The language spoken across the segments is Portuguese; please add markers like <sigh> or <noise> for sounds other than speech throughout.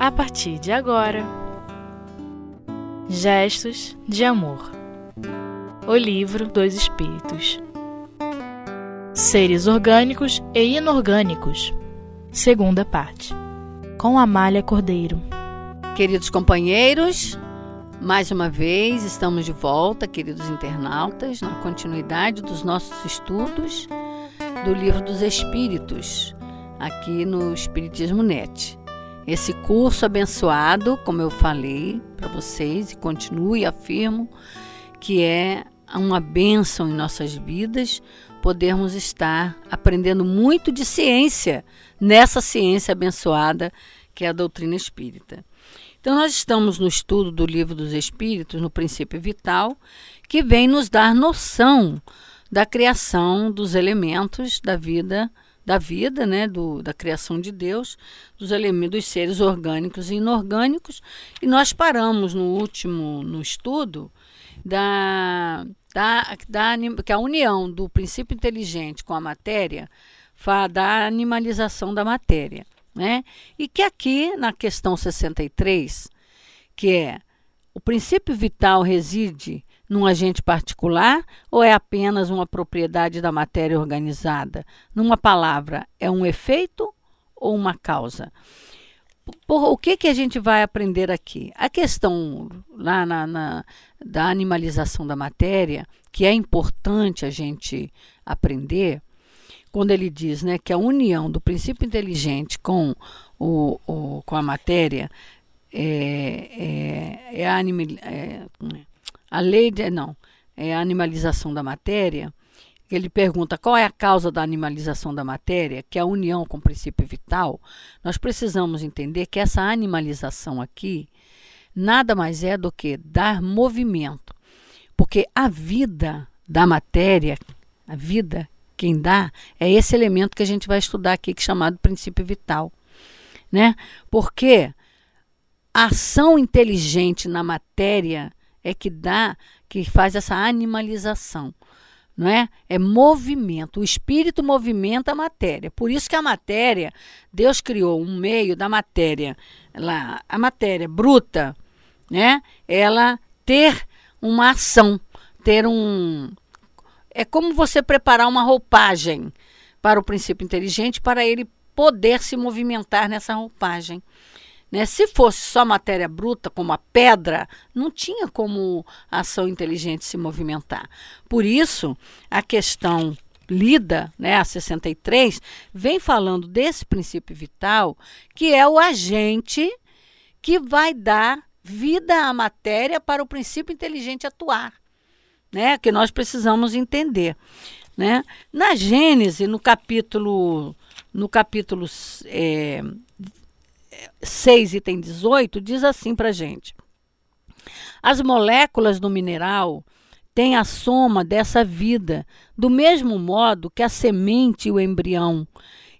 a partir de agora. Gestos de Amor. O Livro dos Espíritos. Seres Orgânicos e Inorgânicos. Segunda parte. Com Amália Cordeiro. Queridos companheiros, mais uma vez estamos de volta, queridos internautas, na continuidade dos nossos estudos do Livro dos Espíritos, aqui no Espiritismo Net. Esse curso abençoado, como eu falei para vocês e continuo e afirmo, que é uma bênção em nossas vidas podermos estar aprendendo muito de ciência nessa ciência abençoada que é a doutrina espírita. Então, nós estamos no estudo do Livro dos Espíritos, no princípio vital, que vem nos dar noção da criação dos elementos da vida da vida, né, do, da criação de Deus, dos elementos dos seres orgânicos e inorgânicos, e nós paramos no último no estudo da, da, da que a união do princípio inteligente com a matéria da animalização da matéria, né? E que aqui na questão 63, que é o princípio vital reside num agente particular ou é apenas uma propriedade da matéria organizada? Numa palavra, é um efeito ou uma causa? Por, o que, que a gente vai aprender aqui? A questão lá na, na, da animalização da matéria, que é importante a gente aprender, quando ele diz né, que a união do princípio inteligente com, o, o com a matéria é, é, é, animal, é, a lei de, não, é a animalização da matéria, ele pergunta qual é a causa da animalização da matéria, que é a união com o princípio vital, nós precisamos entender que essa animalização aqui nada mais é do que dar movimento. Porque a vida da matéria, a vida, quem dá, é esse elemento que a gente vai estudar aqui, que é chamado princípio vital. Né? Porque a ação inteligente na matéria é que dá, que faz essa animalização. Não é? é movimento. O espírito movimenta a matéria. Por isso que a matéria, Deus criou um meio da matéria, lá, a matéria bruta, né? Ela ter uma ação, ter um. É como você preparar uma roupagem para o princípio inteligente para ele poder se movimentar nessa roupagem. Né? Se fosse só matéria bruta, como a pedra, não tinha como a ação inteligente se movimentar. Por isso, a questão lida, né, a 63, vem falando desse princípio vital, que é o agente que vai dar vida à matéria para o princípio inteligente atuar, né, que nós precisamos entender. Né? Na Gênese, no capítulo, no capítulo é, 6, item 18, diz assim para gente: As moléculas do mineral têm a soma dessa vida, do mesmo modo que a semente e o embrião,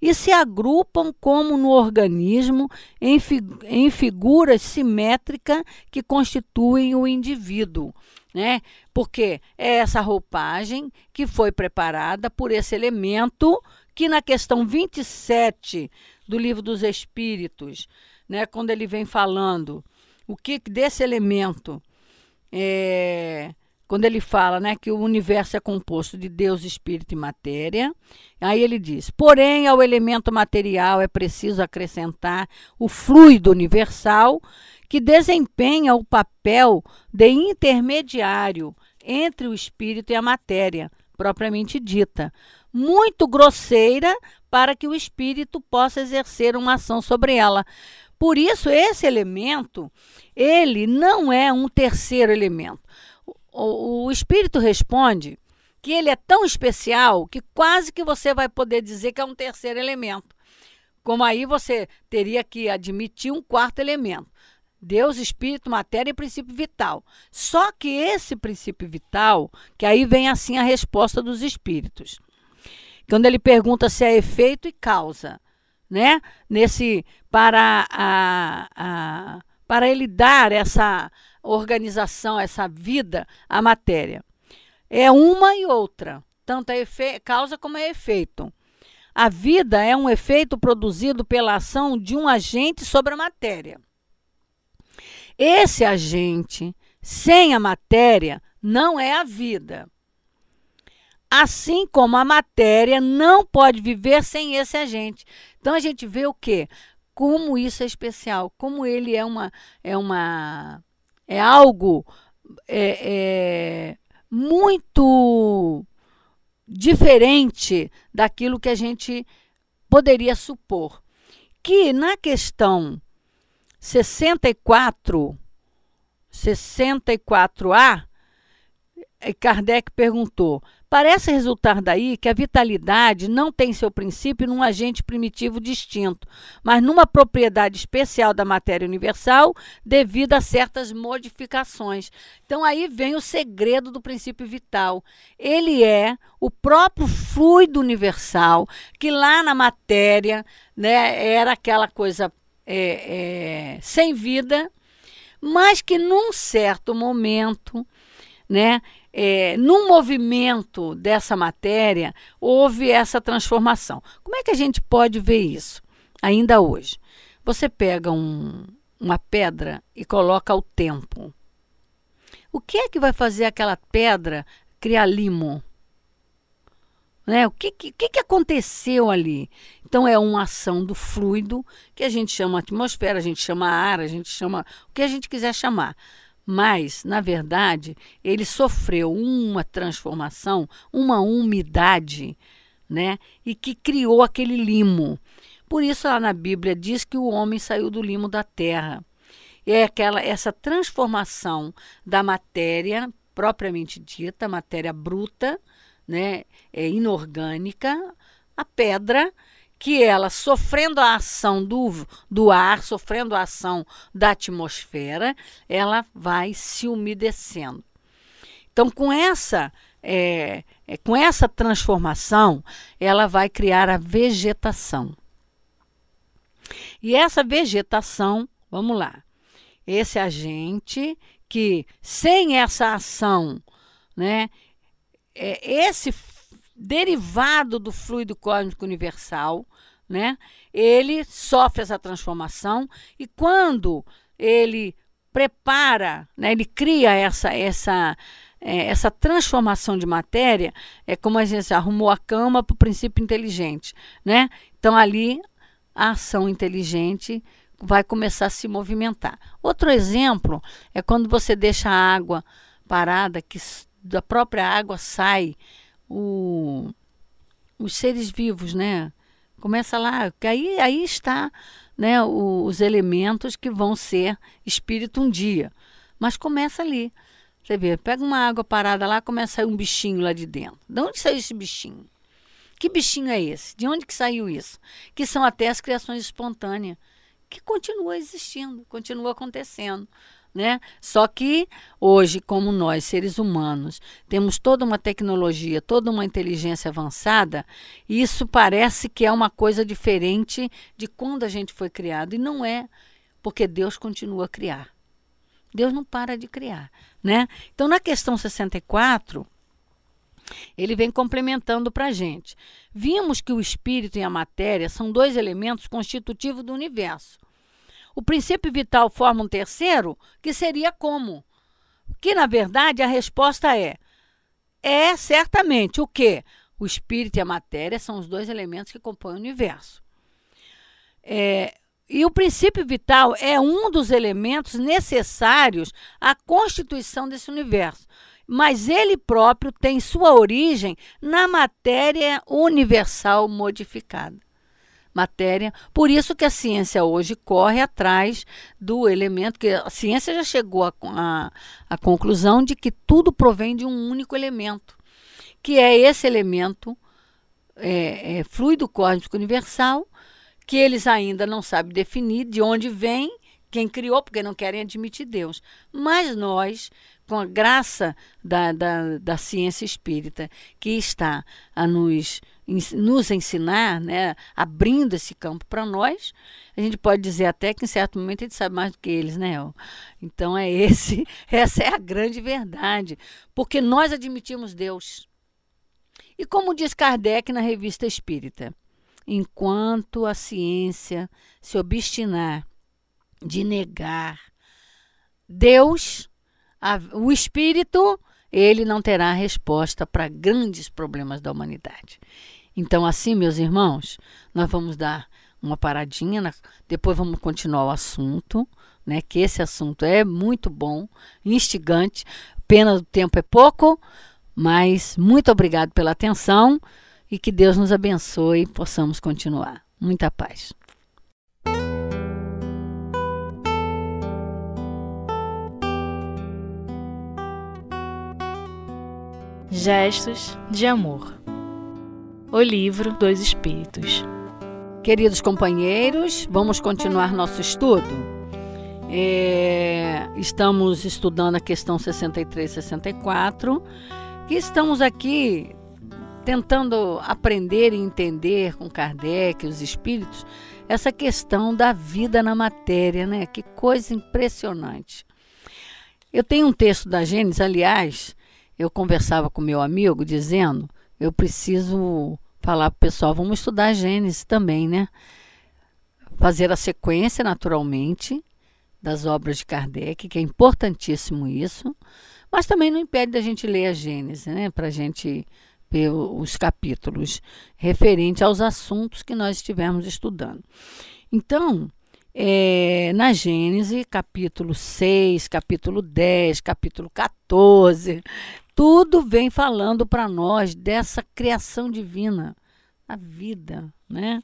e se agrupam como no organismo em, fi em figuras simétricas que constituem o indivíduo. Né? Porque é essa roupagem que foi preparada por esse elemento que na questão 27 do livro dos Espíritos, né, quando ele vem falando o que desse elemento, é, quando ele fala né, que o universo é composto de Deus, Espírito e matéria, aí ele diz: porém, ao elemento material é preciso acrescentar o fluido universal que desempenha o papel de intermediário entre o espírito e a matéria, propriamente dita, muito grosseira para que o espírito possa exercer uma ação sobre ela. Por isso, esse elemento, ele não é um terceiro elemento. O, o, espírito responde que ele é tão especial que quase que você vai poder dizer que é um terceiro elemento. Como aí você teria que admitir um quarto elemento. Deus, espírito, matéria e princípio vital. Só que esse princípio vital, que aí vem assim a resposta dos espíritos quando ele pergunta se é efeito e causa, né? Nesse para a, a para ele dar essa organização, essa vida à matéria. É uma e outra, tanto efe, causa como efeito. A vida é um efeito produzido pela ação de um agente sobre a matéria. Esse agente, sem a matéria, não é a vida. Assim como a matéria não pode viver sem esse agente. Então a gente vê o quê? Como isso é especial, como ele é uma é uma é algo é, é muito diferente daquilo que a gente poderia supor. Que na questão 64, 64A, Kardec perguntou: Parece resultar daí que a vitalidade não tem seu princípio num agente primitivo distinto, mas numa propriedade especial da matéria universal devido a certas modificações. Então aí vem o segredo do princípio vital. Ele é o próprio fluido universal que lá na matéria né, era aquela coisa é, é, sem vida, mas que num certo momento né, é, num movimento dessa matéria, houve essa transformação. Como é que a gente pode ver isso ainda hoje? Você pega um, uma pedra e coloca o tempo. O que é que vai fazer aquela pedra criar limo? Né? O que, que, que aconteceu ali? Então, é uma ação do fluido, que a gente chama atmosfera, a gente chama ar, a gente chama o que a gente quiser chamar mas, na verdade, ele sofreu uma transformação, uma umidade, né? E que criou aquele limo. Por isso, lá na Bíblia diz que o homem saiu do limo da terra. É aquela essa transformação da matéria propriamente dita, matéria bruta, né, é inorgânica, a pedra que ela, sofrendo a ação do, do ar, sofrendo a ação da atmosfera, ela vai se umedecendo. Então, com essa, é, é, com essa transformação, ela vai criar a vegetação. E essa vegetação, vamos lá, esse agente que, sem essa ação, né, é, esse derivado do fluido cósmico universal, né? Ele sofre essa transformação e quando ele prepara, né, ele cria essa essa é, essa transformação de matéria, é como a gente arrumou a cama para o princípio inteligente, né? Então ali a ação inteligente vai começar a se movimentar. Outro exemplo é quando você deixa a água parada, que da própria água sai o, os seres vivos, né? Começa lá, que aí, aí está né, o, os elementos que vão ser espírito um dia. Mas começa ali. Você vê, pega uma água parada lá, começa a sair um bichinho lá de dentro. De onde saiu esse bichinho? Que bichinho é esse? De onde que saiu isso? Que são até as criações espontâneas, que continua existindo, continua acontecendo. Né? Só que hoje, como nós, seres humanos, temos toda uma tecnologia, toda uma inteligência avançada, isso parece que é uma coisa diferente de quando a gente foi criado. E não é, porque Deus continua a criar. Deus não para de criar. Né? Então, na questão 64, ele vem complementando para a gente. Vimos que o espírito e a matéria são dois elementos constitutivos do universo. O princípio vital forma um terceiro, que seria como? Que, na verdade, a resposta é: é certamente o que? O espírito e a matéria são os dois elementos que compõem o universo. É, e o princípio vital é um dos elementos necessários à constituição desse universo. Mas ele próprio tem sua origem na matéria universal modificada matéria. Por isso que a ciência hoje corre atrás do elemento, que a ciência já chegou à conclusão de que tudo provém de um único elemento, que é esse elemento é, é, fluido cósmico universal, que eles ainda não sabem definir de onde vem, quem criou, porque não querem admitir Deus. Mas nós, com a graça da, da, da ciência espírita, que está a nos nos ensinar, né, abrindo esse campo para nós, a gente pode dizer até que em certo momento a gente sabe mais do que eles, né? Então é esse, <laughs> essa é a grande verdade, porque nós admitimos Deus. E como diz Kardec na Revista Espírita, enquanto a ciência se obstinar de negar Deus, a, o Espírito, ele não terá resposta para grandes problemas da humanidade. Então, assim, meus irmãos, nós vamos dar uma paradinha, depois vamos continuar o assunto, né? Que esse assunto é muito bom, instigante. Pena do tempo é pouco, mas muito obrigado pela atenção e que Deus nos abençoe e possamos continuar. Muita paz. Gestos de Amor O Livro dos Espíritos Queridos companheiros, vamos continuar nosso estudo. É, estamos estudando a questão 63 e 64, que estamos aqui tentando aprender e entender com Kardec, os espíritos, essa questão da vida na matéria, né? Que coisa impressionante. Eu tenho um texto da Gênesis, aliás, eu conversava com meu amigo dizendo: eu preciso falar para o pessoal, vamos estudar Gênesis também, né? Fazer a sequência, naturalmente, das obras de Kardec, que é importantíssimo isso, mas também não impede da gente ler a Gênesis, né? Para a gente ver os capítulos referentes aos assuntos que nós estivermos estudando. Então, é, na Gênesis, capítulo 6, capítulo 10, capítulo 14, tudo vem falando para nós dessa criação divina, a vida, né?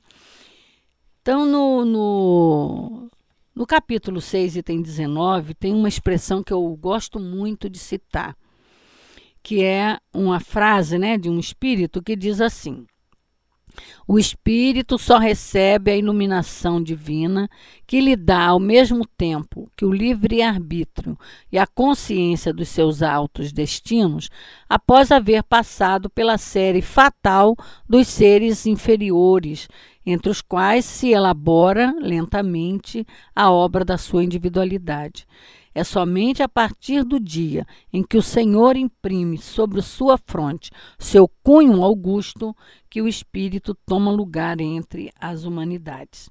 Então, no, no, no capítulo 6, item 19, tem uma expressão que eu gosto muito de citar, que é uma frase né, de um espírito que diz assim: o espírito só recebe a iluminação divina que lhe dá, ao mesmo tempo que o livre-arbítrio e a consciência dos seus altos destinos, após haver passado pela série fatal dos seres inferiores, entre os quais se elabora lentamente a obra da sua individualidade. É somente a partir do dia em que o Senhor imprime sobre sua fronte seu cunho augusto que o espírito toma lugar entre as humanidades.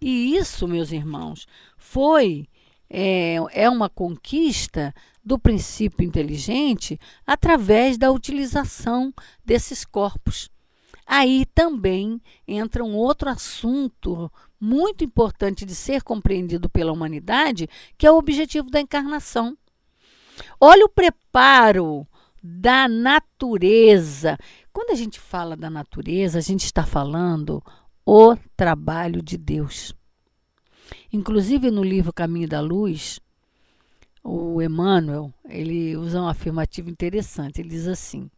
E isso, meus irmãos, foi é, é uma conquista do princípio inteligente através da utilização desses corpos. Aí também entra um outro assunto muito importante de ser compreendido pela humanidade, que é o objetivo da encarnação. Olha o preparo da natureza. Quando a gente fala da natureza, a gente está falando o trabalho de Deus. Inclusive no livro Caminho da Luz, o Emmanuel, ele usa um afirmativo interessante. Ele diz assim: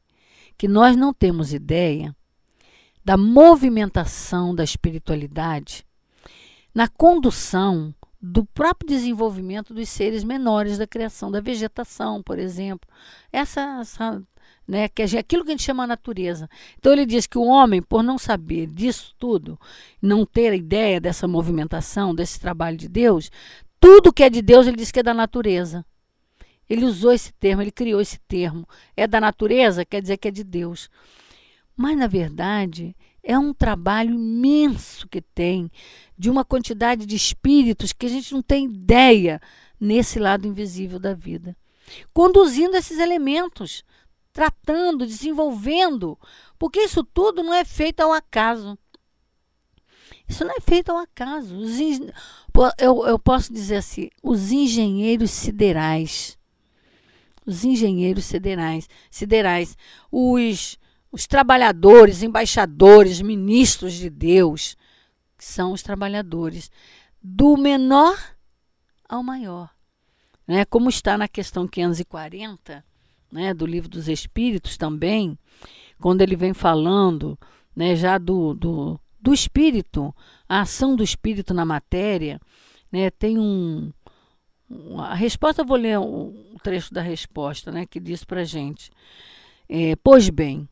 que nós não temos ideia da movimentação da espiritualidade na condução do próprio desenvolvimento dos seres menores da criação, da vegetação, por exemplo. Essa, essa né, que é aquilo que a gente chama natureza. Então ele diz que o homem, por não saber disso tudo, não ter a ideia dessa movimentação, desse trabalho de Deus, tudo que é de Deus ele diz que é da natureza. Ele usou esse termo, ele criou esse termo. É da natureza, quer dizer que é de Deus. Mas, na verdade, é um trabalho imenso que tem, de uma quantidade de espíritos que a gente não tem ideia nesse lado invisível da vida. Conduzindo esses elementos, tratando, desenvolvendo, porque isso tudo não é feito ao acaso. Isso não é feito ao acaso. eu, eu posso dizer assim: os engenheiros siderais. Os engenheiros siderais, siderais os os trabalhadores, embaixadores, ministros de Deus, que são os trabalhadores, do menor ao maior. Né? Como está na questão 540 né, do Livro dos Espíritos também, quando ele vem falando né, já do, do, do espírito, a ação do espírito na matéria, né, tem um. A resposta, eu vou ler um trecho da resposta, né, que diz para gente. É, pois bem,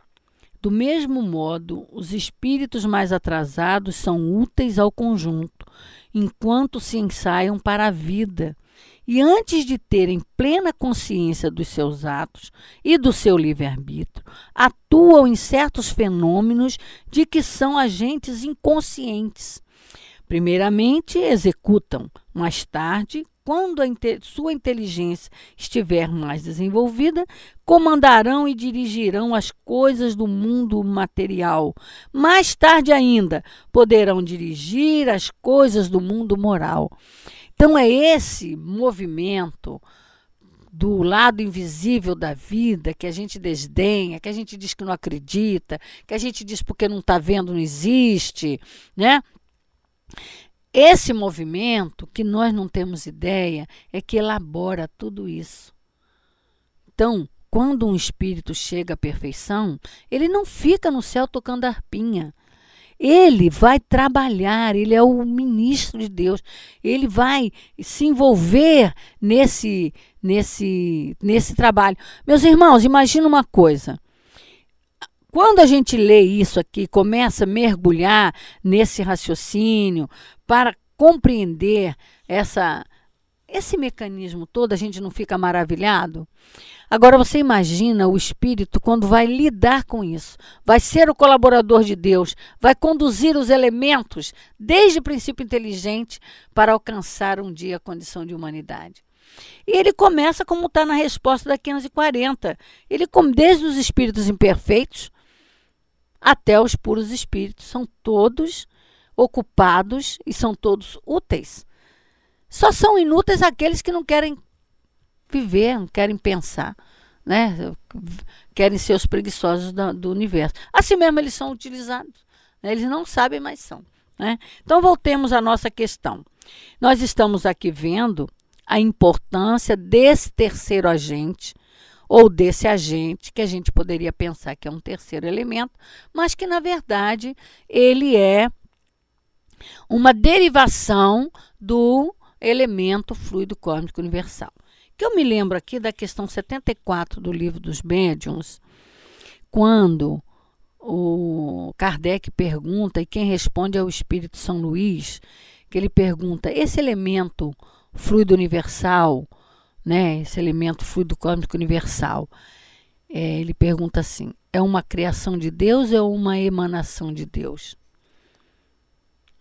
do mesmo modo, os espíritos mais atrasados são úteis ao conjunto, enquanto se ensaiam para a vida. E antes de terem plena consciência dos seus atos e do seu livre-arbítrio, atuam em certos fenômenos de que são agentes inconscientes. Primeiramente, executam, mais tarde, quando a sua inteligência estiver mais desenvolvida, comandarão e dirigirão as coisas do mundo material. Mais tarde ainda, poderão dirigir as coisas do mundo moral. Então, é esse movimento do lado invisível da vida, que a gente desdenha, que a gente diz que não acredita, que a gente diz porque não está vendo, não existe, né? Esse movimento, que nós não temos ideia, é que elabora tudo isso. Então, quando um espírito chega à perfeição, ele não fica no céu tocando arpinha. Ele vai trabalhar, ele é o ministro de Deus. Ele vai se envolver nesse nesse nesse trabalho. Meus irmãos, imagina uma coisa. Quando a gente lê isso aqui, começa a mergulhar nesse raciocínio para compreender essa esse mecanismo todo, a gente não fica maravilhado? Agora você imagina o espírito quando vai lidar com isso, vai ser o colaborador de Deus, vai conduzir os elementos desde o princípio inteligente para alcançar um dia a condição de humanidade. E ele começa como está na resposta da 540. Ele, desde os espíritos imperfeitos até os puros espíritos, são todos ocupados e são todos úteis. Só são inúteis aqueles que não querem viver, não querem pensar, né? querem ser os preguiçosos do, do universo. Assim mesmo eles são utilizados. Né? Eles não sabem, mas são. Né? Então voltemos à nossa questão. Nós estamos aqui vendo a importância desse terceiro agente ou desse agente que a gente poderia pensar que é um terceiro elemento, mas que na verdade ele é uma derivação do elemento fluido cósmico universal. Que eu me lembro aqui da questão 74 do livro dos médiuns, quando o Kardec pergunta, e quem responde é o Espírito São Luís, que ele pergunta: esse elemento fluido universal, né, esse elemento fluido cósmico universal, é, ele pergunta assim: é uma criação de Deus ou uma emanação de Deus?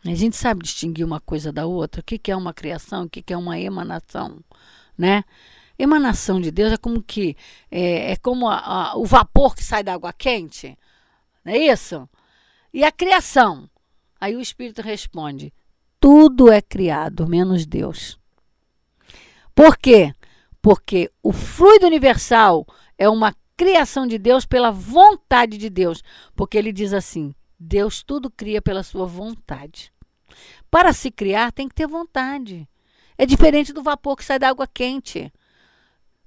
A gente sabe distinguir uma coisa da outra. O que, que é uma criação, o que, que é uma emanação, né? Emanação de Deus é como que é, é como a, a, o vapor que sai da água quente, não é isso? E a criação? Aí o Espírito responde: tudo é criado menos Deus. Por quê? Porque o fluido universal é uma criação de Deus pela vontade de Deus, porque ele diz assim: Deus tudo cria pela sua vontade. Para se criar, tem que ter vontade. É diferente do vapor que sai da água quente.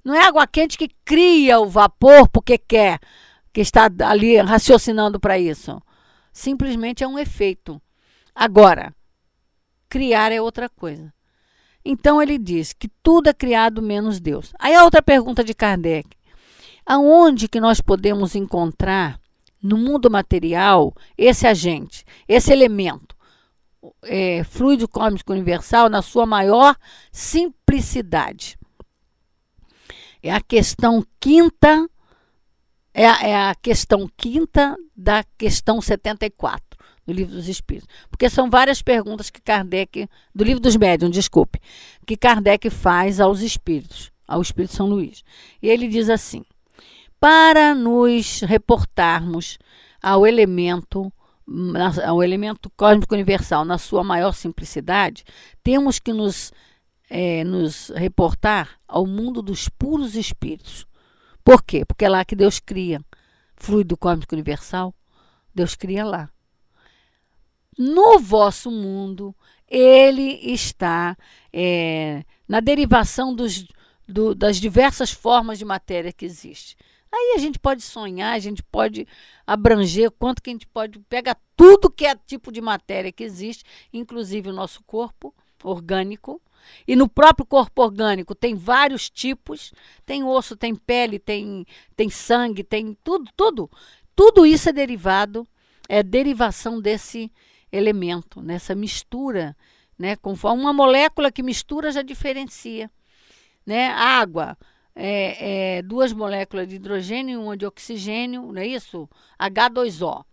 Não é a água quente que cria o vapor porque quer, que está ali raciocinando para isso. Simplesmente é um efeito. Agora, criar é outra coisa. Então ele diz que tudo é criado menos Deus. Aí a outra pergunta de Kardec: aonde que nós podemos encontrar no mundo material esse agente, esse elemento, é, fluido cósmico universal na sua maior simplicidade. É a questão quinta, é é a questão quinta da questão 74 do Livro dos Espíritos. Porque são várias perguntas que Kardec, do Livro dos Médiuns, desculpe, que Kardec faz aos espíritos, ao Espírito São Luís. E ele diz assim: para nos reportarmos ao elemento ao elemento cósmico universal na sua maior simplicidade, temos que nos, é, nos reportar ao mundo dos puros espíritos. Por quê? Porque é lá que Deus cria. Fluido cósmico universal, Deus cria lá. No vosso mundo, ele está é, na derivação dos, do, das diversas formas de matéria que existe. Aí a gente pode sonhar, a gente pode abranger quanto que a gente pode pegar tudo que é tipo de matéria que existe, inclusive o nosso corpo orgânico. E no próprio corpo orgânico tem vários tipos, tem osso, tem pele, tem, tem sangue, tem tudo, tudo. Tudo isso é derivado, é derivação desse elemento, nessa mistura, né? Conforme uma molécula que mistura já diferencia, né? Água, é, é, duas moléculas de hidrogênio e uma de oxigênio, não é isso? H2O.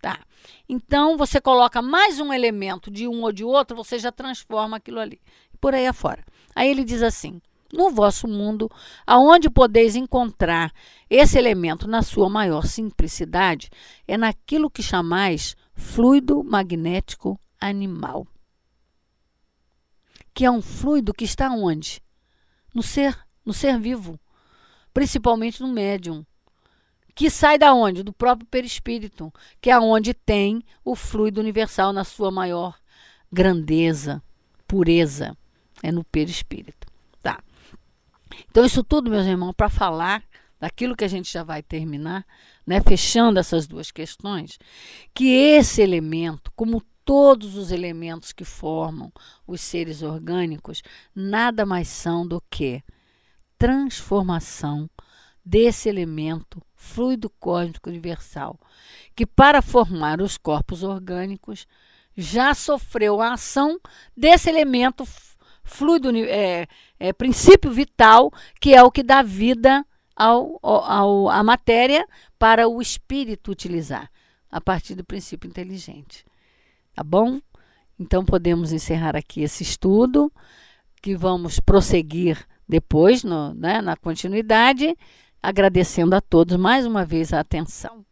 Tá. Então, você coloca mais um elemento de um ou de outro, você já transforma aquilo ali. Por aí afora. Aí ele diz assim: no vosso mundo, aonde podeis encontrar esse elemento na sua maior simplicidade, é naquilo que chamais fluido magnético animal. Que é um fluido que está onde? No ser, no ser vivo, principalmente no médium. Que sai da onde? Do próprio perispírito, que é onde tem o fluido universal na sua maior grandeza, pureza, é no perispírito. Tá. Então, isso tudo, meus irmãos, para falar daquilo que a gente já vai terminar, né, fechando essas duas questões, que esse elemento, como todos os elementos que formam os seres orgânicos, nada mais são do que transformação desse elemento fluido cósmico universal, que para formar os corpos orgânicos já sofreu a ação desse elemento fluido, é, é, princípio vital, que é o que dá vida ao, ao, à matéria para o espírito utilizar, a partir do princípio inteligente. Tá bom? Então podemos encerrar aqui esse estudo, que vamos prosseguir depois, no, né, na continuidade, agradecendo a todos mais uma vez a atenção.